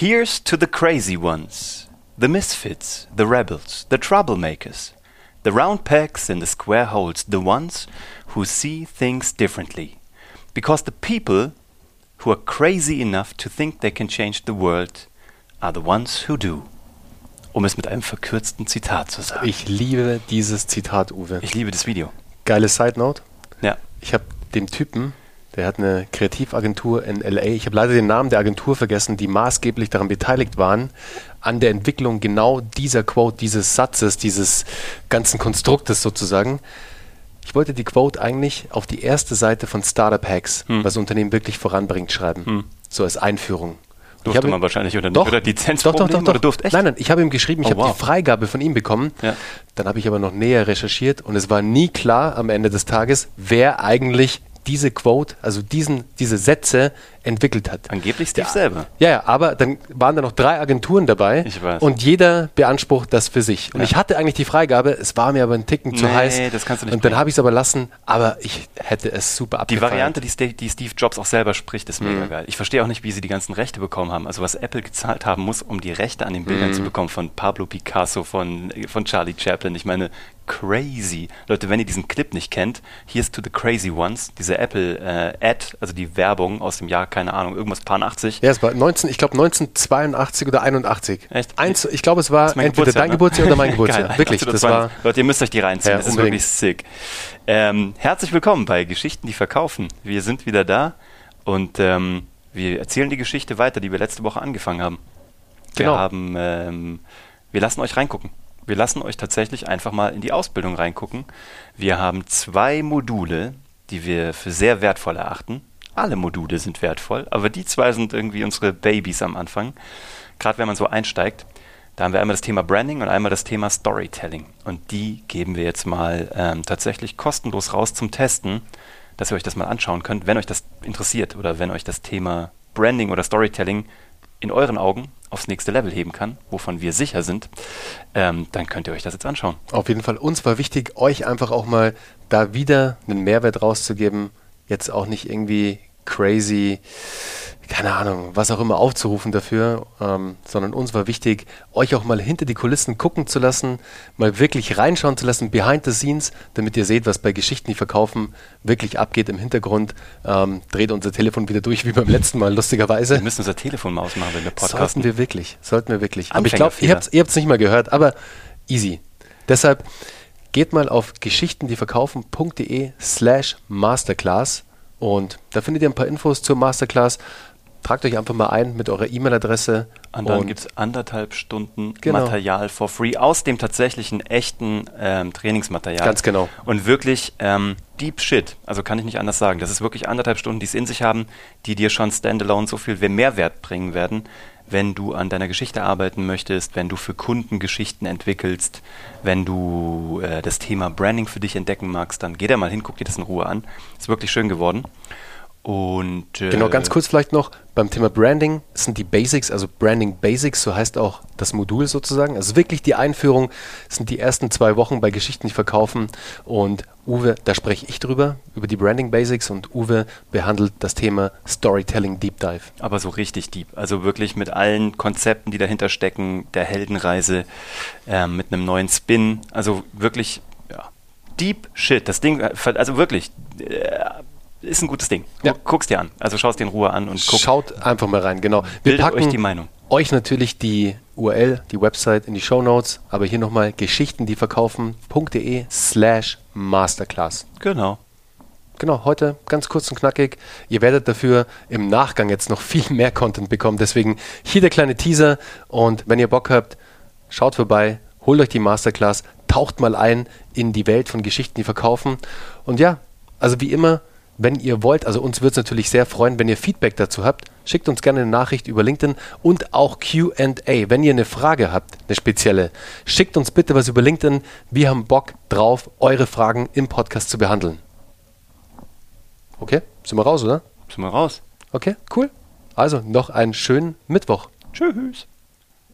Here's to the crazy ones, the misfits, the rebels, the troublemakers, the round pegs in the square holes, the ones who see things differently. Because the people who are crazy enough to think they can change the world are the ones who do. Um es mit einem verkürzten Zitat zu sagen. Ich liebe dieses Zitat, Uwe. Ich liebe das Video. Geile Side Note. Ja. Ich habe den Typen, der hat eine Kreativagentur in LA. Ich habe leider den Namen der Agentur vergessen, die maßgeblich daran beteiligt waren, an der Entwicklung genau dieser Quote, dieses Satzes, dieses ganzen Konstruktes sozusagen. Ich wollte die Quote eigentlich auf die erste Seite von Startup Hacks, Hm. was Unternehmen wirklich voranbringt, schreiben. So als Einführung. Ich Durfte man wahrscheinlich oder nicht. Doch, oder doch, doch, doch, doch. oder durfte echt? Nein, nein, ich habe ihm geschrieben, ich Oh, habe wow. die Freigabe von ihm bekommen. Ja. Dann habe ich aber noch näher recherchiert und es war nie klar am Ende des Tages, wer eigentlich diese Quote, also diesen, diese Sätze entwickelt hat. Angeblich Steve selber. Ja, ja, aber dann waren da noch drei Agenturen dabei Ich weiß. und jeder beansprucht das für sich. Und Ja. ich hatte eigentlich die Freigabe, es war mir aber ein Ticken zu Nee, heiß. das kannst du nicht Und dann habe ich es aber lassen, aber ich hätte es super Die abgefeiert. Variante, die, Ste- die Steve Jobs auch selber spricht, ist Mhm. mega geil. Ich verstehe auch nicht, wie sie die ganzen Rechte bekommen haben. Also was Apple gezahlt haben muss, um die Rechte an den Bildern Mhm. zu bekommen von Pablo Picasso, von, von Charlie Chaplin. Ich meine, crazy. Leute, wenn ihr diesen Clip nicht kennt, Here's to the Crazy Ones, diese Apple äh, Ad, also die Werbung aus dem Jahr, keine Ahnung, irgendwas paar 80. Ja, es war 19, ich glaube 1982 oder 81. Echt? Eins, ich glaube, es war entweder dein ne? Geburtstag oder mein Geburtstag. Geil, Wirklich, 81 das war 82. Leute, ihr müsst euch die reinziehen. Ja, das ist wirklich sick. Ähm, herzlich willkommen bei Geschichten, die verkaufen. Wir sind wieder da und ähm, wir erzählen die Geschichte weiter, die wir letzte Woche angefangen haben. Wir Genau. haben, ähm, wir lassen euch reingucken. Wir lassen euch tatsächlich einfach mal in die Ausbildung reingucken. Wir haben zwei Module, die wir für sehr wertvoll erachten. Alle Module sind wertvoll, aber die zwei sind irgendwie unsere Babys am Anfang. Gerade wenn man so einsteigt. Da haben wir einmal das Thema Branding und einmal das Thema Storytelling. Und die geben wir jetzt mal ähm, tatsächlich kostenlos raus zum Testen, dass ihr euch das mal anschauen könnt, wenn euch das interessiert oder wenn euch das Thema Branding oder Storytelling in euren Augen aufs nächste Level heben kann, wovon wir sicher sind, ähm, dann könnt ihr euch das jetzt anschauen. Auf jeden Fall. Uns war wichtig, euch einfach auch mal da wieder einen Mehrwert rauszugeben. Jetzt auch nicht irgendwie crazy, keine Ahnung, was auch immer aufzurufen dafür, ähm, sondern uns war wichtig, euch auch mal hinter die Kulissen gucken zu lassen, mal wirklich reinschauen zu lassen, behind the scenes, damit ihr seht, was bei Geschichten, die verkaufen, wirklich abgeht im Hintergrund. Ähm, dreht unser Telefon wieder durch, wie beim letzten Mal, lustigerweise. Wir müssen unser Telefon mal ausmachen, wenn wir podcasten. Sollten wir wirklich, sollten wir wirklich. Aber ich glaube, ihr habt es ihr habt's nicht mal gehört, aber easy. Deshalb geht mal auf geschichtendieverkaufen.de slash masterclass und da findet ihr ein paar Infos zur Masterclass. Tragt euch einfach mal ein mit eurer E-Mail-Adresse. Und dann gibt es anderthalb Stunden Genau. Material for free aus dem tatsächlichen echten ähm, Trainingsmaterial. Ganz genau. Und wirklich ähm, deep shit. Also kann ich nicht anders sagen. Das ist wirklich anderthalb Stunden, die es in sich haben, die dir schon standalone so viel Mehrwert bringen werden, wenn du an deiner Geschichte arbeiten möchtest, wenn du für Kunden Geschichten entwickelst, wenn du äh, das Thema Branding für dich entdecken magst, dann geh da mal hin, guck dir das in Ruhe an. Ist wirklich schön geworden. Und äh, Genau, ganz kurz vielleicht noch beim Thema Branding sind die Basics, also Branding Basics, so heißt auch das Modul sozusagen. Also wirklich die Einführung sind die ersten zwei Wochen bei Geschichten, die verkaufen. Und Uwe, da spreche ich drüber, über die Branding Basics und Uwe behandelt das Thema Storytelling Deep Dive. Aber so richtig deep. Also wirklich mit allen Konzepten, die dahinter stecken, der Heldenreise, ähm, mit einem neuen Spin. Also wirklich, ja, deep shit. Das Ding, äh, also wirklich, äh, ist ein gutes Ding. Ja. Guck's dir an. Also schau's dir in Ruhe an und guck. Schaut einfach mal rein, genau. Wir Bildet packen euch die Meinung. euch natürlich die URL, die Website in die Show Notes, aber hier nochmal geschichtendieverkaufen.de slash masterclass. Genau. Genau, heute ganz kurz und knackig. Ihr werdet dafür im Nachgang jetzt noch viel mehr Content bekommen. Deswegen hier der kleine Teaser. Und wenn ihr Bock habt, schaut vorbei, holt euch die Masterclass, taucht mal ein in die Welt von Geschichten, die verkaufen. Und ja, also wie immer, wenn ihr wollt, also uns würde es natürlich sehr freuen, wenn ihr Feedback dazu habt, schickt uns gerne eine Nachricht über LinkedIn und auch QA. Wenn ihr eine Frage habt, eine spezielle, schickt uns bitte was über LinkedIn. Wir haben Bock drauf, eure Fragen im Podcast zu behandeln. Okay, sind wir raus, oder? Sind wir raus. Okay, cool. Also noch einen schönen Mittwoch. Tschüss.